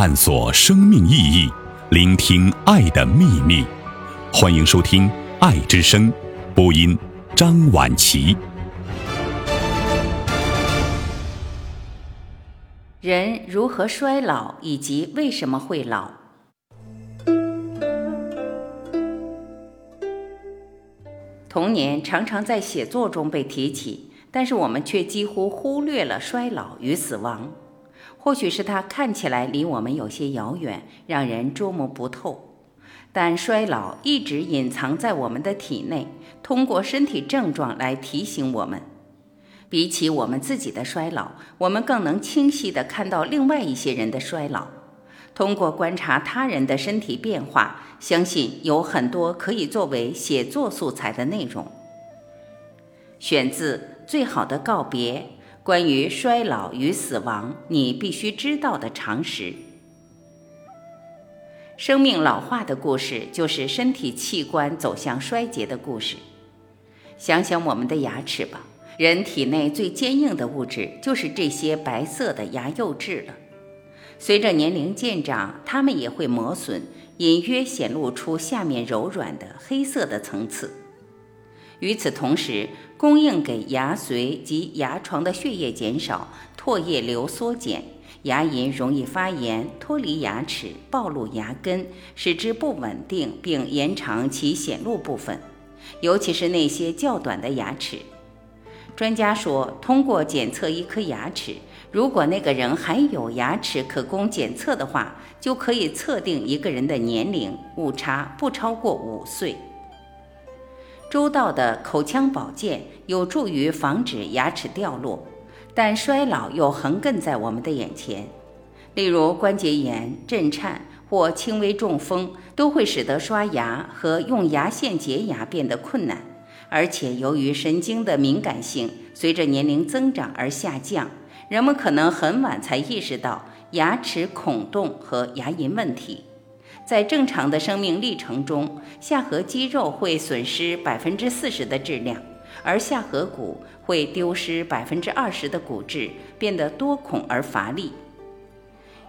探索生命意义，聆听爱的秘密。欢迎收听《爱之声》，播音张婉琪。人如何衰老，以及为什么会老？童年常常在写作中被提起，但是我们却几乎忽略了衰老与死亡。或许是它看起来离我们有些遥远，让人捉摸不透，但衰老一直隐藏在我们的体内，通过身体症状来提醒我们。比起我们自己的衰老，我们更能清晰地看到另外一些人的衰老。通过观察他人的身体变化，相信有很多可以作为写作素材的内容。选自《最好的告别》。关于衰老与死亡，你必须知道的常识。生命老化的故事，就是身体器官走向衰竭的故事。想想我们的牙齿吧，人体内最坚硬的物质就是这些白色的牙釉质了。随着年龄渐长，它们也会磨损，隐约显露出下面柔软的黑色的层次。与此同时，供应给牙髓及牙床的血液减少，唾液流缩减，牙龈容易发炎，脱离牙齿，暴露牙根，使之不稳定，并延长其显露部分，尤其是那些较短的牙齿。专家说，通过检测一颗牙齿，如果那个人还有牙齿可供检测的话，就可以测定一个人的年龄，误差不超过五岁。周到的口腔保健有助于防止牙齿掉落，但衰老又横亘在我们的眼前。例如关节炎、震颤或轻微中风，都会使得刷牙和用牙线洁牙变得困难。而且由于神经的敏感性随着年龄增长而下降，人们可能很晚才意识到牙齿孔洞和牙龈问题。在正常的生命历程中，下颌肌肉会损失百分之四十的质量，而下颌骨会丢失百分之二十的骨质，变得多孔而乏力。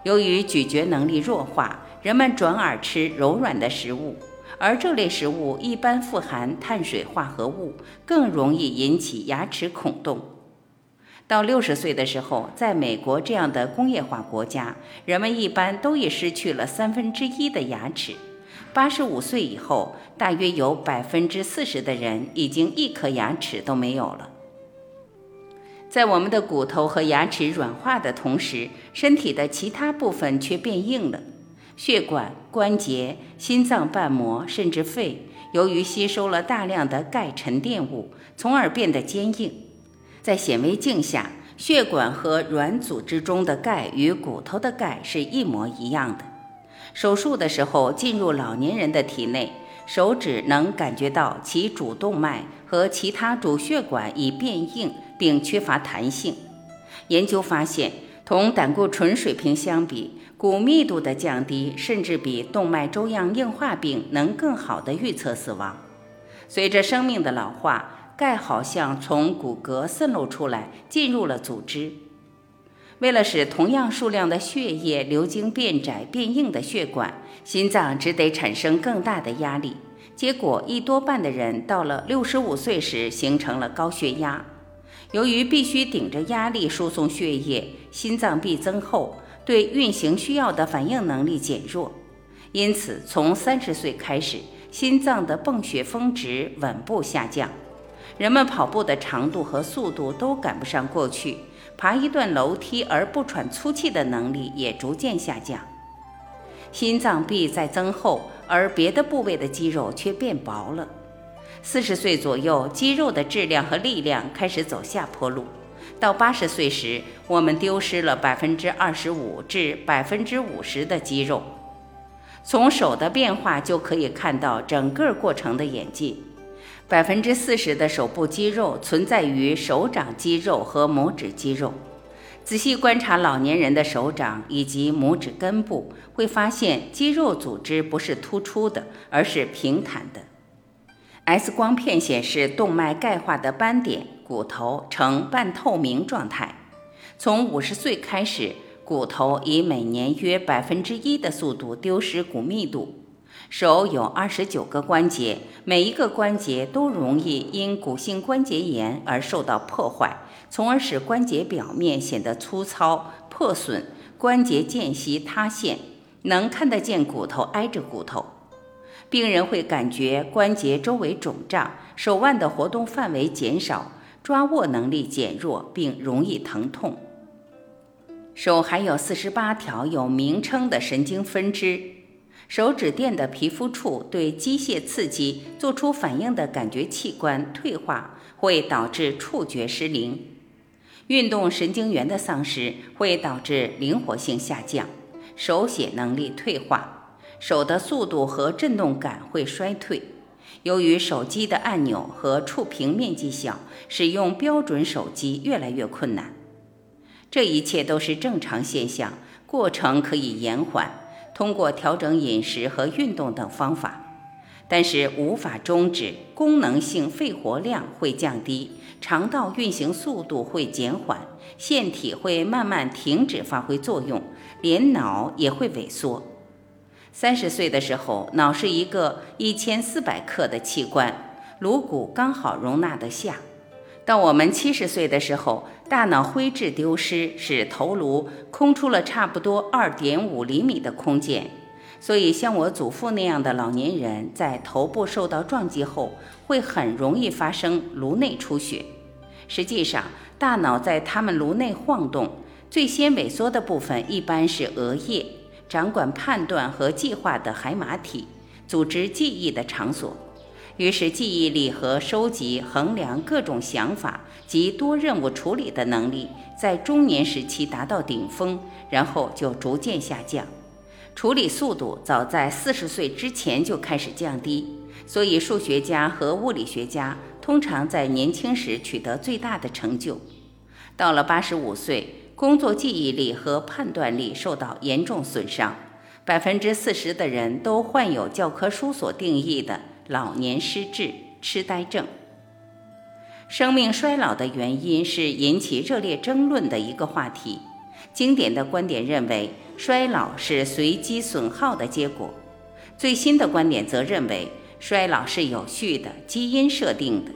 由于咀嚼能力弱化，人们转而吃柔软的食物，而这类食物一般富含碳水化合物，更容易引起牙齿孔洞。到六十岁的时候，在美国这样的工业化国家，人们一般都已失去了三分之一的牙齿。八十五岁以后，大约有百分之四十的人已经一颗牙齿都没有了。在我们的骨头和牙齿软化的同时，身体的其他部分却变硬了。血管、关节、心脏瓣膜，甚至肺，由于吸收了大量的钙沉淀物，从而变得坚硬。在显微镜下，血管和软组织中的钙与骨头的钙是一模一样的。手术的时候进入老年人的体内，手指能感觉到其主动脉和其他主血管已变硬并缺乏弹性。研究发现，同胆固醇水平相比，骨密度的降低甚至比动脉粥样硬化病能更好地预测死亡。随着生命的老化。钙好像从骨骼渗漏出来，进入了组织。为了使同样数量的血液流经变窄变硬的血管，心脏只得产生更大的压力。结果，一多半的人到了六十五岁时形成了高血压。由于必须顶着压力输送血液，心脏壁增厚，对运行需要的反应能力减弱。因此，从三十岁开始，心脏的泵血峰值稳步下降。人们跑步的长度和速度都赶不上过去，爬一段楼梯而不喘粗气的能力也逐渐下降。心脏壁在增厚，而别的部位的肌肉却变薄了。四十岁左右，肌肉的质量和力量开始走下坡路。到八十岁时，我们丢失了百分之二十五至百分之五十的肌肉。从手的变化就可以看到整个过程的演进。百分之四十的手部肌肉存在于手掌肌肉和拇指肌肉。仔细观察老年人的手掌以及拇指根部，会发现肌肉组织不是突出的，而是平坦的。X 光片显示动脉钙化的斑点，骨头呈半透明状态。从五十岁开始，骨头以每年约百分之一的速度丢失骨密度。手有二十九个关节，每一个关节都容易因骨性关节炎而受到破坏，从而使关节表面显得粗糙、破损，关节间隙塌陷，能看得见骨头挨着骨头。病人会感觉关节周围肿胀，手腕的活动范围减少，抓握能力减弱，并容易疼痛。手还有四十八条有名称的神经分支，手指垫的皮肤处对机械刺激做出反应的感觉器官退化，会导致触觉失灵。运动神经元的丧失会导致灵活性下降，手写能力退化，手的速度和震动感会衰退。由于手机的按钮和触屏面积小，使用标准手机越来越困难。这一切都是正常现象，过程可以延缓，通过调整饮食和运动等方法，但是无法终止。功能性肺活量会降低，肠道运行速度会减缓，腺体会慢慢停止发挥作用，连脑也会萎缩。三十岁的时候，脑是一个一千四百克的器官，颅骨刚好容纳得下。到我们七十岁的时候，大脑灰质丢失，使头颅空出了差不多二点五厘米的空间。所以，像我祖父那样的老年人，在头部受到撞击后，会很容易发生颅内出血。实际上，大脑在他们颅内晃动，最先萎缩的部分一般是额叶，掌管判断和计划的海马体，组织记忆的场所。于是，记忆力和收集、衡量各种想法及多任务处理的能力，在中年时期达到顶峰，然后就逐渐下降。处理速度早在四十岁之前就开始降低，所以数学家和物理学家通常在年轻时取得最大的成就。到了八十五岁，工作记忆力和判断力受到严重损伤，百分之四十的人都患有教科书所定义的。老年失智、痴呆症。生命衰老的原因是引起热烈争论的一个话题。经典的观点认为，衰老是随机损耗的结果；最新的观点则认为，衰老是有序的、基因设定的。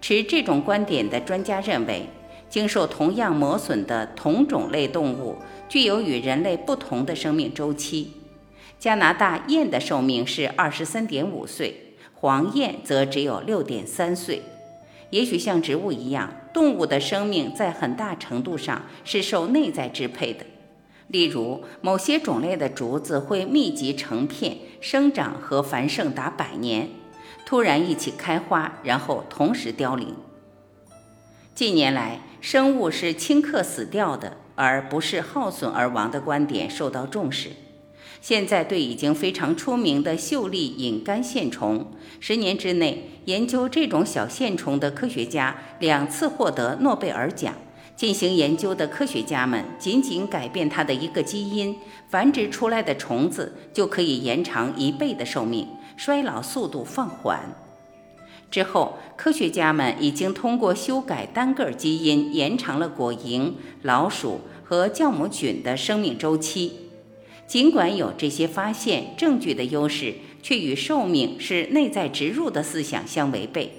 持这种观点的专家认为，经受同样磨损的同种类动物具有与人类不同的生命周期。加拿大雁的寿命是二十三点五岁。黄燕则只有六点三岁，也许像植物一样，动物的生命在很大程度上是受内在支配的。例如，某些种类的竹子会密集成片生长和繁盛达百年，突然一起开花，然后同时凋零。近年来，生物是顷刻死掉的，而不是耗损而亡的观点受到重视。现在对已经非常出名的秀丽隐杆线虫，十年之内研究这种小线虫的科学家两次获得诺贝尔奖。进行研究的科学家们仅仅改变它的一个基因，繁殖出来的虫子就可以延长一倍的寿命，衰老速度放缓。之后，科学家们已经通过修改单个基因，延长了果蝇、老鼠和酵母菌的生命周期。尽管有这些发现证据的优势，却与寿命是内在植入的思想相违背。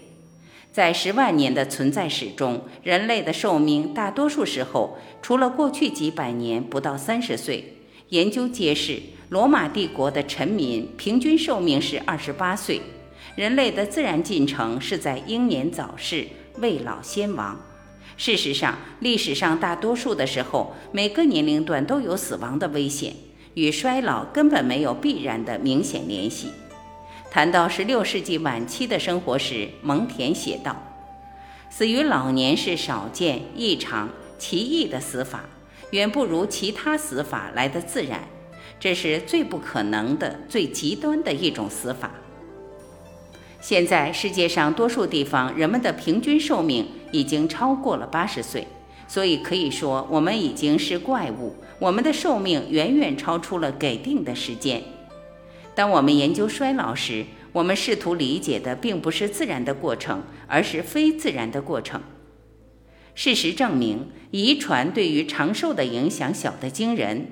在十万年的存在史中，人类的寿命大多数时候，除了过去几百年不到三十岁。研究揭示，罗马帝国的臣民平均寿命是二十八岁。人类的自然进程是在英年早逝、未老先亡。事实上，历史上大多数的时候，每个年龄段都有死亡的危险。与衰老根本没有必然的明显联系。谈到十六世纪晚期的生活时，蒙恬写道：“死于老年是少见、异常、奇异的死法，远不如其他死法来得自然。这是最不可能的、最极端的一种死法。”现在世界上多数地方人们的平均寿命已经超过了八十岁。所以可以说，我们已经是怪物。我们的寿命远远超出了给定的时间。当我们研究衰老时，我们试图理解的并不是自然的过程，而是非自然的过程。事实证明，遗传对于长寿的影响小得惊人。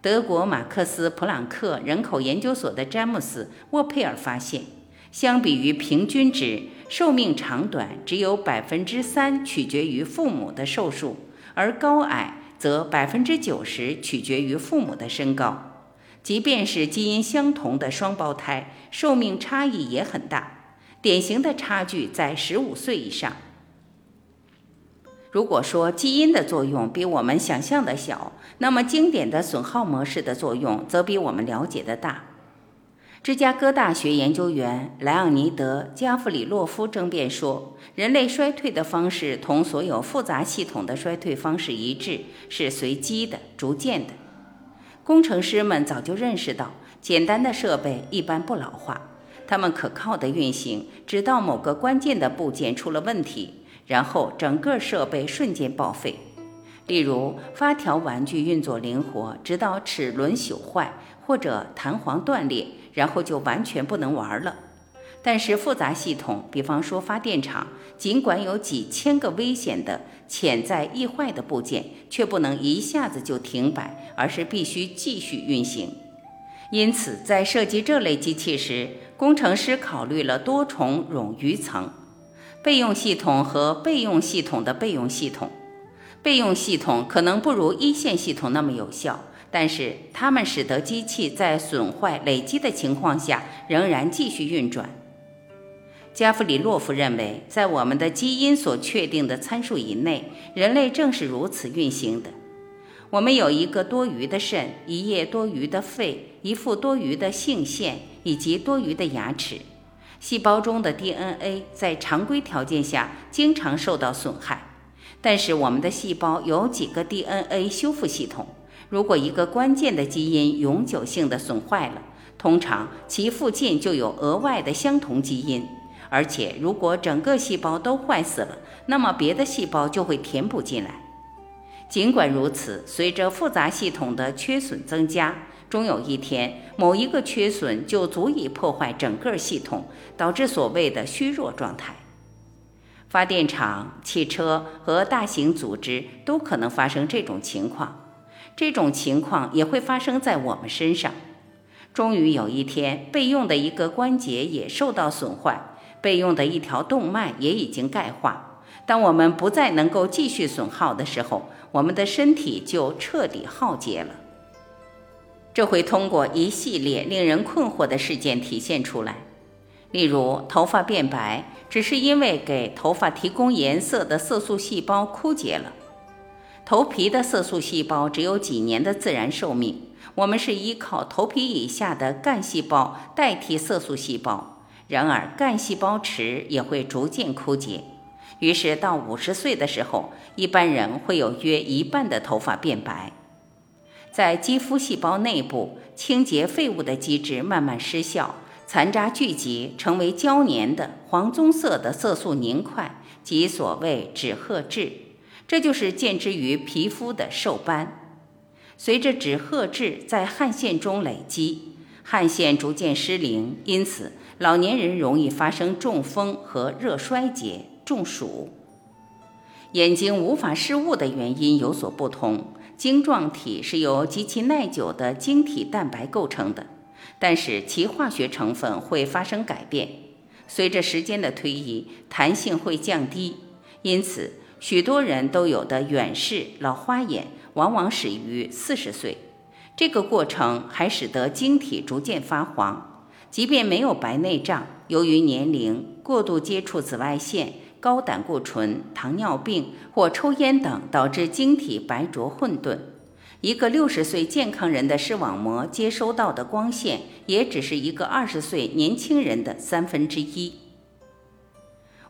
德国马克思普朗克人口研究所的詹姆斯沃佩尔发现，相比于平均值，寿命长短只有百分之三取决于父母的寿数，而高矮则百分之九十取决于父母的身高。即便是基因相同的双胞胎，寿命差异也很大，典型的差距在十五岁以上。如果说基因的作用比我们想象的小，那么经典的损耗模式的作用则比我们了解的大。芝加哥大学研究员莱昂尼德·加弗里洛夫争辩说，人类衰退的方式同所有复杂系统的衰退方式一致，是随机的、逐渐的。工程师们早就认识到，简单的设备一般不老化，它们可靠的运行，直到某个关键的部件出了问题，然后整个设备瞬间报废。例如，发条玩具运作灵活，直到齿轮朽坏或者弹簧断裂，然后就完全不能玩了。但是复杂系统，比方说发电厂，尽管有几千个危险的潜在易坏的部件，却不能一下子就停摆，而是必须继续运行。因此，在设计这类机器时，工程师考虑了多重冗余层：备用系统和备用系统的备用系统。备用系统可能不如一线系统那么有效，但是它们使得机器在损坏累积的情况下仍然继续运转。加弗里洛夫认为，在我们的基因所确定的参数以内，人类正是如此运行的。我们有一个多余的肾，一叶多余的肺，一副多余的性腺，以及多余的牙齿。细胞中的 DNA 在常规条件下经常受到损害，但是我们的细胞有几个 DNA 修复系统。如果一个关键的基因永久性的损坏了，通常其附近就有额外的相同基因。而且，如果整个细胞都坏死了，那么别的细胞就会填补进来。尽管如此，随着复杂系统的缺损增加，终有一天，某一个缺损就足以破坏整个系统，导致所谓的虚弱状态。发电厂、汽车和大型组织都可能发生这种情况。这种情况也会发生在我们身上。终于有一天，备用的一个关节也受到损坏。备用的一条动脉也已经钙化。当我们不再能够继续损耗的时候，我们的身体就彻底耗竭了。这会通过一系列令人困惑的事件体现出来。例如，头发变白只是因为给头发提供颜色的色素细胞枯竭了。头皮的色素细胞只有几年的自然寿命，我们是依靠头皮以下的干细胞代替色素细胞。然而，干细胞池也会逐渐枯竭，于是到五十岁的时候，一般人会有约一半的头发变白。在肌肤细胞内部，清洁废物的机制慢慢失效，残渣聚集，成为胶粘的黄棕色的色素凝块，即所谓脂褐质。这就是见之于皮肤的瘦斑。随着脂褐质在汗腺中累积，汗腺逐渐失灵，因此。老年人容易发生中风和热衰竭、中暑。眼睛无法视物的原因有所不同。晶状体是由极其耐久的晶体蛋白构成的，但是其化学成分会发生改变。随着时间的推移，弹性会降低，因此许多人都有的远视、老花眼，往往始于四十岁。这个过程还使得晶体逐渐发黄。即便没有白内障，由于年龄、过度接触紫外线、高胆固醇、糖尿病或抽烟等，导致晶体白浊混沌。一个六十岁健康人的视网膜接收到的光线，也只是一个二十岁年轻人的三分之一。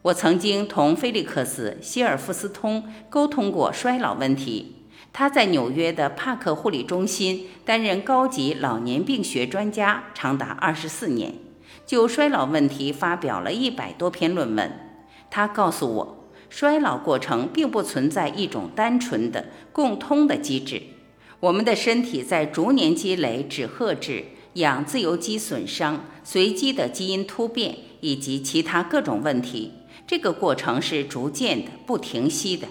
我曾经同菲利克斯·希尔夫斯通沟通过衰老问题。他在纽约的帕克护理中心担任高级老年病学专家长达二十四年，就衰老问题发表了一百多篇论文。他告诉我，衰老过程并不存在一种单纯的共通的机制。我们的身体在逐年积累脂褐质、氧自由基损伤、随机的基因突变以及其他各种问题。这个过程是逐渐的、不停息的。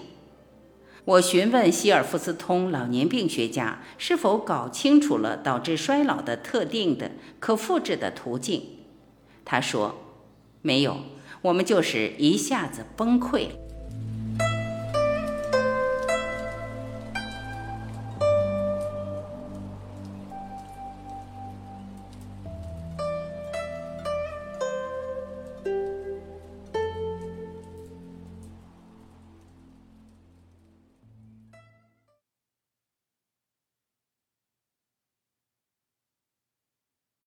我询问希尔夫斯通老年病学家是否搞清楚了导致衰老的特定的可复制的途径，他说：“没有，我们就是一下子崩溃了。”